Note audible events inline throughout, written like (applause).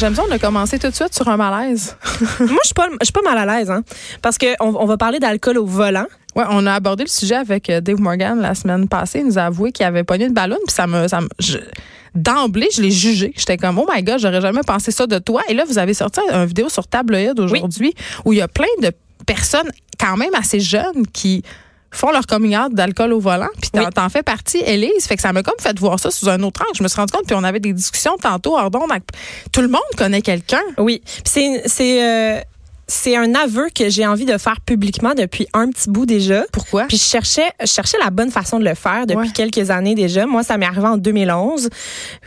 J'aime ça, on a commencé tout de suite sur un malaise. (laughs) Moi, je suis pas, je suis pas mal à l'aise, hein, parce que on, va parler d'alcool au volant. Ouais, on a abordé le sujet avec euh, Dave Morgan la semaine passée. Il nous a avoué qu'il avait pogné une ballon, puis ça me, ça me je- d'emblée, je l'ai jugé. J'étais comme, oh my god, j'aurais jamais pensé ça de toi. Et là, vous avez sorti une vidéo sur Tabloïd aujourd'hui où il y a plein de personnes quand même assez jeunes qui font leur coming out d'alcool au volant. Puis t'en, Oui. t'en fais partie, Élise. Fait que ça m'a comme fait voir ça sous un autre angle. Je me suis rendu compte, puis on avait des discussions tantôt hors d'onde avec- Tout le monde connaît quelqu'un. Oui. Puis c'est c'est euh, c'est un aveu que j'ai envie de faire publiquement depuis un petit bout déjà. Pourquoi? Puis je cherchais, je cherchais la bonne façon de le faire depuis Ouais. quelques années déjà. Moi, ça m'est arrivé en 2011,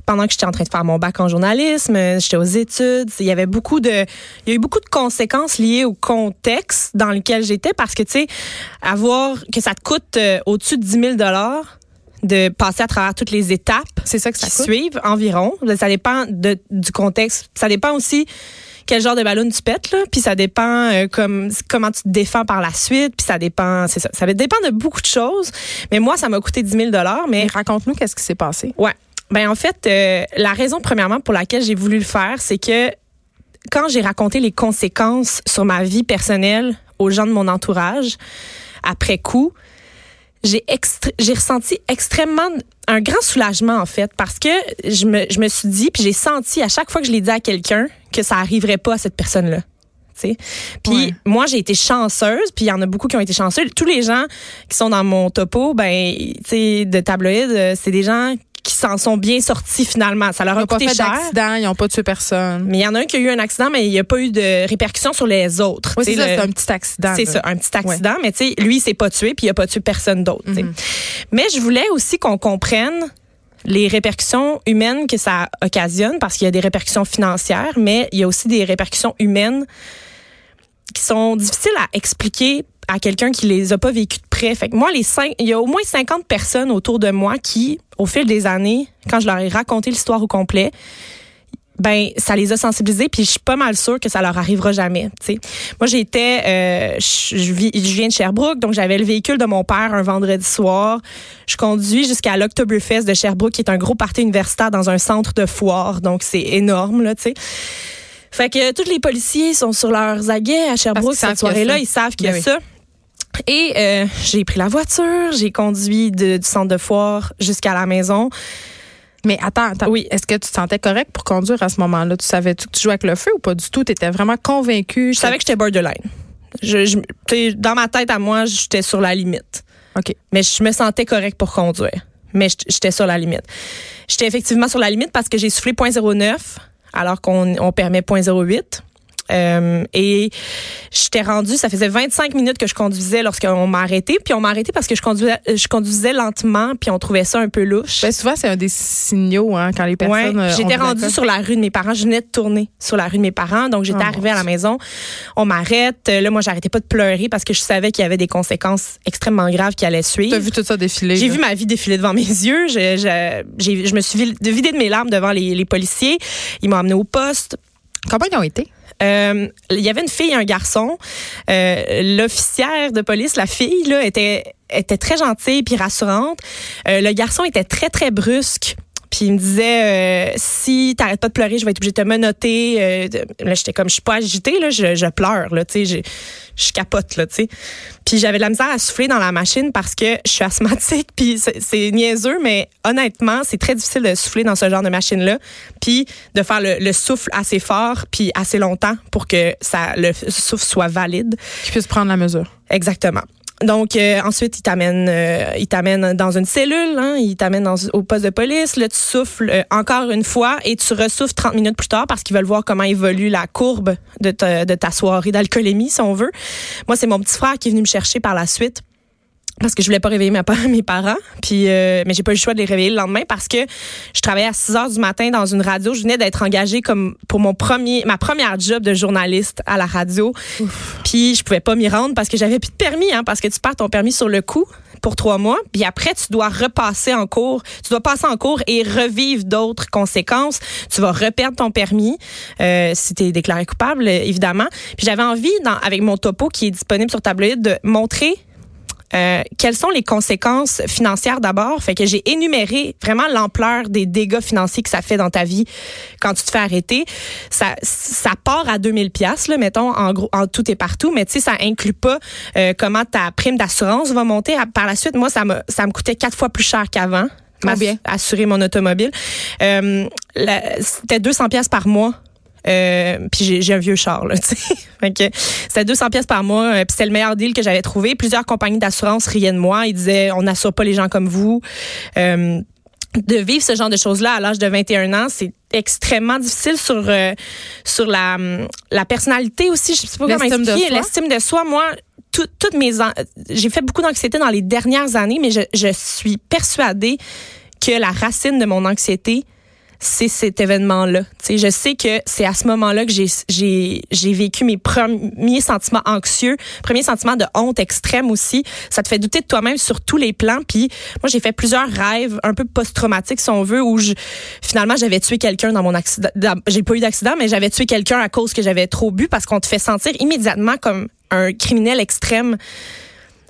pendant que j'étais en train de faire mon bac en journalisme, j'étais aux études. Il y avait beaucoup de, il y a eu beaucoup de conséquences liées au contexte dans lequel j'étais parce que tu sais, avoir que ça te coûte euh, au-dessus de 10 000 dollars de passer à travers toutes les étapes c'est ça que ça qui coûte? suivent environ. Ça dépend de, du contexte. Ça dépend aussi quel genre de ballon tu pètes, là. Puis ça dépend euh, comme, comment tu te défends par la suite. Puis ça dépend, c'est ça. Ça dépend de beaucoup de choses. Mais moi, ça m'a coûté 10 000 Mais Mais raconte-nous qu'est-ce qui s'est passé. Ouais. Ben en fait, euh, la raison premièrement pour laquelle j'ai voulu le faire, c'est que quand j'ai raconté les conséquences sur ma vie personnelle aux gens de mon entourage, après coup, j'ai j'ai ressenti extrêmement un grand soulagement en fait parce que je me, je me suis dit puis j'ai senti à chaque fois que je l'ai dit à quelqu'un que ça arriverait pas à cette personne là. Puis Ouais. moi j'ai été chanceuse, puis il y en a beaucoup qui ont été chanceux. Tous les gens qui sont dans mon topo, ben tu de tabloïd, euh, c'est des gens qui s'en sont bien sortis finalement. Ça leur Ils a pas coûté fait cher. d'accident, ils n'ont pas tué personne. Mais il y en a un qui a eu un accident, mais il n'y a pas eu de répercussions sur les autres. Oui, c'est ça, le- c'est un petit accident. c'est ça, un petit accident, mais tu sais, lui, il s'est pas tué, puis il a pas tué personne d'autre. Mhm. Mais je voulais aussi qu'on comprenne les répercussions humaines que ça occasionne, parce qu'il y a des répercussions financières, mais il y a aussi des répercussions humaines qui sont difficiles à expliquer à quelqu'un qui les a pas vécues de près. Fait que moi, les cinq, il y a au moins 50 personnes autour de moi qui, au fil des années, quand je leur ai raconté l'histoire au complet, ben ça les a sensibilisés puis je suis pas mal sûre que ça leur arrivera jamais tu sais. Moi j'étais euh, je viens de Sherbrooke donc j'avais le véhicule de mon père un vendredi soir. Je conduis jusqu'à l'Octoberfest de Sherbrooke qui est un gros party universitaire dans un centre de foire donc c'est énorme là tu sais. Fait que tous les policiers sont sur leurs aguets à Sherbrooke cette soirée-là ils savent qu'il y a Ben oui. ça et euh, j'ai pris la voiture, j'ai conduit de- du centre de foire jusqu'à la maison. Mais attends, attends. Oui. Est-ce que tu te sentais correct pour conduire à ce moment-là? Tu savais-tu que tu jouais avec le feu ou pas du tout? Tu étais vraiment convaincu? Je savais que j'étais borderline. Je, je- tu sais, dans ma tête à moi, j'étais sur la limite. OK. Mais je me sentais correct pour conduire. Mais j'étais sur la limite. J'étais effectivement sur la limite parce que j'ai soufflé 0.09 alors qu'on on permet 0.08. Euh, et j'étais rendue, ça faisait 25 minutes que je conduisais lorsqu'on m'a arrêté. Puis on m'a arrêté parce que je conduisais, je conduisais lentement, puis on trouvait ça un peu louche. Ben, souvent, c'est un des signaux hein, quand les personnes. euh, j'étais rendue sur la rue de mes parents. Je venais de tourner sur la rue de mes parents. Donc, j'étais Oh, arrivée à la maison. On m'arrête. Euh, Là, moi, j'arrêtais pas de pleurer parce que je savais qu'il y avait des conséquences extrêmement graves qui allaient suivre. as vu tout ça défiler. J'ai vu ma vie défiler devant mes yeux. Je, je, j'ai- je me suis vi- vidée de mes larmes devant les, les policiers. Ils m'ont amené au poste. Combien ils ont été? Euh, Il y avait une fille et un garçon. Euh, L'officière de police, la fille, là, était, était très gentille puis rassurante. Euh, le garçon était très, très brusque. Puis il me disait euh, si t'arrêtes pas de pleurer, je vais être obligée de te menotter. De- là, j'étais comme je suis pas agitée là, je, pleure là, je, capote là, tu sais. Puis j'avais de la misère à souffler dans la machine parce que je suis asthmatique. (laughs) Puis c'est niaiseux, mais honnêtement, c'est très difficile de souffler dans ce genre de machine là. Puis de faire le, le souffle assez fort puis assez longtemps pour que ça le souffle soit valide. Qu'ils puissent prendre la mesure. Exactement. Donc euh, ensuite, il t'amène, euh, il t'amène dans une cellule, hein, il t'amène au poste de police. Là, tu souffles euh, encore une fois et tu ressouffles 30 minutes plus tard parce qu'ils veulent voir comment évolue la courbe de ta, de ta soirée d'alcoolémie, si on veut. Moi, c'est mon petit frère qui est venu me chercher par la suite parce que je voulais pas réveiller ma (laughs) mes parents puis euh, mais j'ai pas eu le choix de les réveiller le lendemain parce que je travaillais à 6 heures du matin dans une radio. Je venais d'être engagée comme pour mon premier ma première job de journaliste à la radio. Puis je pouvais pas m'y rendre parce que j'avais plus de permis hein, parce que tu perds ton permis sur le coup pour trois mois puis après tu dois repasser en cours. Tu dois passer en cours et revivre d'autres conséquences. Tu vas reperdre ton permis euh, si tu es déclaré coupable évidemment. Puis j'avais envie dans, avec mon topo qui est disponible sur tabloïd de montrer euh, quelles sont les conséquences financières d'abord? Fait que j'ai énuméré vraiment l'ampleur des dégâts financiers que ça fait dans ta vie quand tu te fais arrêter. Ça, ça part à 2000 pièces là, mettons en gros, en tout et partout, mais tu sais, ça inclut pas euh, comment ta prime d'assurance va monter. Par la suite, moi, ça me ça me coûtait quatre fois plus cher qu'avant. Combien? Assurer mon automobile. Euh, C'était 200 pièces par mois. Euh, puis j'ai- j'ai un vieux char là, (laughs) tu sais. C'était 200 pièces par mois, euh, puis c'était le meilleur deal que j'avais trouvé. Plusieurs compagnies d'assurance riaient de moi, ils disaient on n'assure pas les gens comme vous. Euh, de vivre ce genre de choses-là à l'âge de 21 ans, c'est extrêmement difficile sur euh, sur la hum, la personnalité aussi, je sais pas comment expliquer, l'estime de soi. Moi, tout- toutes mes j'ai fait beaucoup d'anxiété dans les dernières années, mais je, je suis persuadée que la racine de mon anxiété, c'est cet événement-là. Je sais que c'est à ce moment-là que j'ai vécu mes premiers sentiments anxieux, premiers sentiments de honte extrême aussi. Ça te fait douter de toi-même sur tous les plans. Puis moi, j'ai fait plusieurs rêves un peu post-traumatiques, si on veut, où finalement j'avais tué quelqu'un dans mon accident. J'ai pas eu d'accident, mais j'avais tué quelqu'un à cause que j'avais trop bu parce qu'on te fait sentir immédiatement comme un criminel extrême.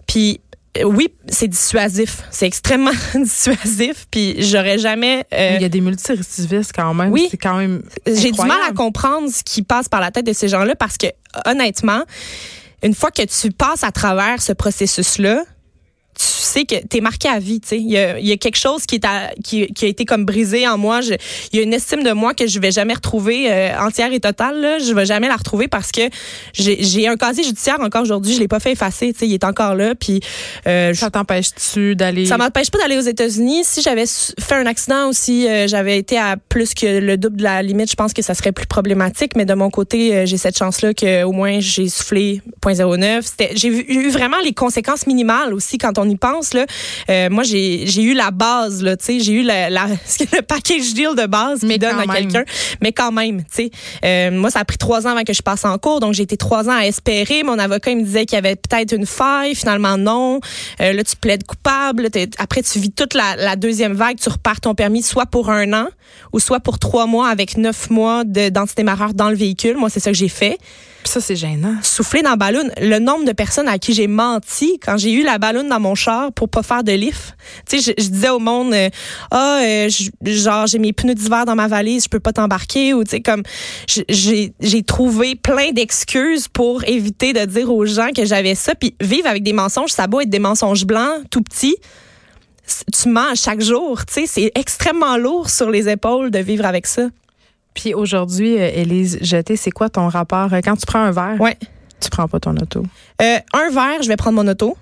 Puis oui, c'est dissuasif. C'est extrêmement (laughs) dissuasif. Puis j'aurais jamais. euh, Il y a des multirécidivistes quand même. Oui. C'est quand même. j'ai du mal à comprendre ce qui passe par la tête de ces gens-là parce que honnêtement, une fois que tu passes à travers ce processus-là, tu sais que t'es marqué à vie, tu sais. Il y a, y a quelque chose qui est à- qui, qui a été comme brisé en moi. Il y a une estime de moi que je vais jamais retrouver euh, entière et totale. Là. Je vais jamais la retrouver parce que j'ai un casier judiciaire encore aujourd'hui. Je l'ai pas fait effacer, tu sais. Il est encore là. Puis euh, Ça t'empêche-tu d'aller. ça m'empêche pas d'aller aux États-Unis. Si j'avais fait un accident aussi, euh, j'avais été à plus que le double de la limite, je pense que ça serait plus problématique. Mais de mon côté, euh, j'ai cette chance-là que au moins j'ai soufflé 0.09. C'était, j'ai eu vraiment les conséquences minimales aussi quand on y pense. Là, Euh, moi j'ai, eu la base là, tu sais, j'ai eu la, la (laughs) le package deal de base qui donne quand à même. quelqu'un. Mais quand même, tu sais, euh, moi ça a pris trois ans avant que je passe en cours, donc j'ai été trois ans à espérer. Mon avocat il me disait qu'il y avait peut-être une faille, finalement non. Euh, là tu plaides coupable. Après tu vis toute la, la deuxième vague, tu repars ton permis soit pour un an ou soit pour trois mois avec neuf mois de d'antidémarreur dans le véhicule. Moi c'est ça que j'ai fait. Ça, c'est gênant. Souffler dans la ballon, le nombre de personnes à qui j'ai menti quand j'ai eu la ballon dans mon char pour pas faire de lift. Tu sais, je, disais au monde, euh, ah, euh, genre j'ai mes pneus d'hiver dans ma valise, je peux pas t'embarquer ou tu sais comme j'ai trouvé plein d'excuses pour éviter de dire aux gens que j'avais ça. Puis vivre avec des mensonges, ça beau être des mensonges blancs, tout petits. Tu mens chaque jour, tu sais, c'est extrêmement lourd sur les épaules de vivre avec ça. Puis aujourd'hui, euh, Élise Jeté, c'est quoi ton rapport? euh, Quand tu prends un verre, Ouais. tu prends pas ton auto. Euh, un verre, je vais prendre mon auto.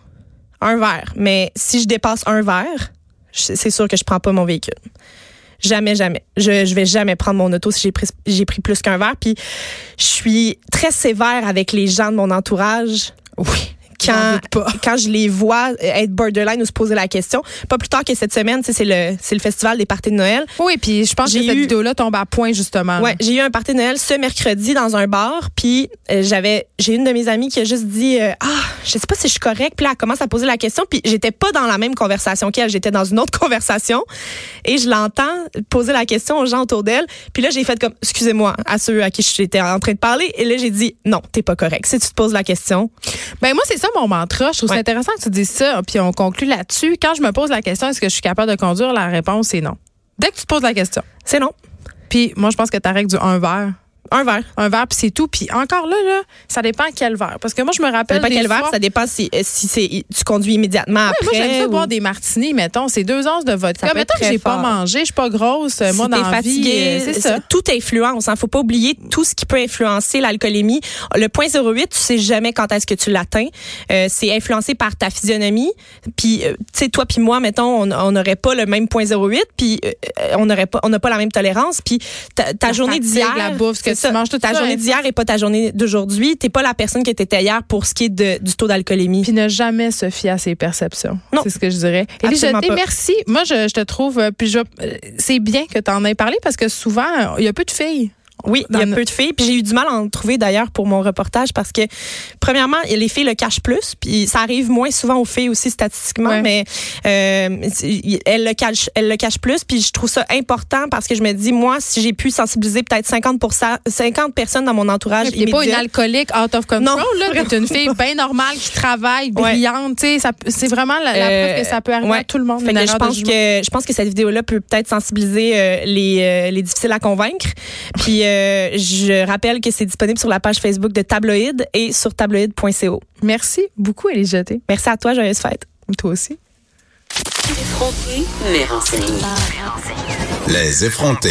Un verre. Mais si je dépasse un verre, c'est sûr que je prends pas mon véhicule. Jamais, jamais. Je, je vais jamais prendre mon auto si j'ai pris, j'ai pris plus qu'un verre. Puis je suis très sévère avec les gens de mon entourage. Oui. Quand, (laughs) quand je les vois être borderline ou se poser la question. Pas plus tard que cette semaine, c'est le, c'est le festival des parties de Noël. Oui, puis je pense que cette vidéo-là tombe à point, justement. Ouais, j'ai eu un party de Noël ce mercredi dans un bar, puis euh, j'avais j'ai une de mes amies qui a juste dit euh, ah, je sais pas si je suis correcte, puis là elle commence à poser la question, puis j'étais pas dans la même conversation qu'elle, j'étais dans une autre (laughs) conversation et je l'entends poser la question aux gens autour d'elle, puis là j'ai fait comme excusez-moi à ceux à qui j'étais en train de parler et là j'ai dit non, t'es pas correct. Si tu te poses la question, Ben moi, c'est ça mon mantra. Je trouve ça intéressant que tu dises ça. Puis on conclut là-dessus. Quand je me pose la question, est-ce que je suis capable de conduire? La réponse est non. Dès que tu te poses la question. c'est non. Puis moi, je pense que ta règle du un verre. Un verre. Un verre, puis c'est tout. Puis encore là, là, ça dépend quel verre. Parce que moi, je me Ça rappelle. dépend des quel verre, ça dépend si, euh, si c'est tu conduis immédiatement Ouais, après. moi, j'aime ça ou- boire des martinis, mettons. C'est deux onces de vodka. Ça Mettons que j'ai pas mangé, je suis pas grosse. moi, dans t'es la vie, fatigué, euh, c'est ça. Tout influence. Hein. Faut pas oublier tout ce qui peut influencer l'alcoolémie. Le point 08, tu sais jamais quand est-ce que tu l'atteins. Euh, c'est influencé par ta physionomie. Puis, euh, tu sais, toi puis moi, mettons, on n'aurait pas le même point 08, puis euh, on n'aurait pas, on n'a pas la même tolérance. Puis ta, journée d'hier, la bouffe, ce que c'est tu manges, tout ta ça, journée d'hier est pas ta journée d'aujourd'hui. T'es pas la personne que t'étais hier pour ce qui est de, du taux d'alcoolémie. Puis ne jamais se fier à ses perceptions. C'est ce que je dirais. Merci. Moi, je, je te trouve, euh, puis je- euh, c'est bien que tu en aies parlé parce que souvent, il y a peu de filles. Oui, il y a peu de filles. Puis j'ai eu du mal à en trouver d'ailleurs pour mon reportage parce que, premièrement, les filles le cachent plus. Puis ça arrive moins souvent aux filles aussi statistiquement, mais euh, elles, le cachent, elles le cachent plus. Puis je trouve ça important parce que je me dis, moi, si j'ai pu sensibiliser peut-être 50 50 personnes dans mon entourage. Tu pas une alcoolique out of control. Non, là. T'es une fille bien normale qui travaille, brillante. C'est vraiment la, preuve que ça peut arriver à tout le monde. je pense que je pense que cette vidéo-là peut peut-être sensibiliser euh, les, euh, les difficiles à convaincre. Puis euh, je rappelle que c'est disponible sur la page Facebook de Tabloïd et sur tabloïd.co. Merci beaucoup, Elie Jeté. Merci à toi, joyeuse fête. Toi aussi. Les effrontés.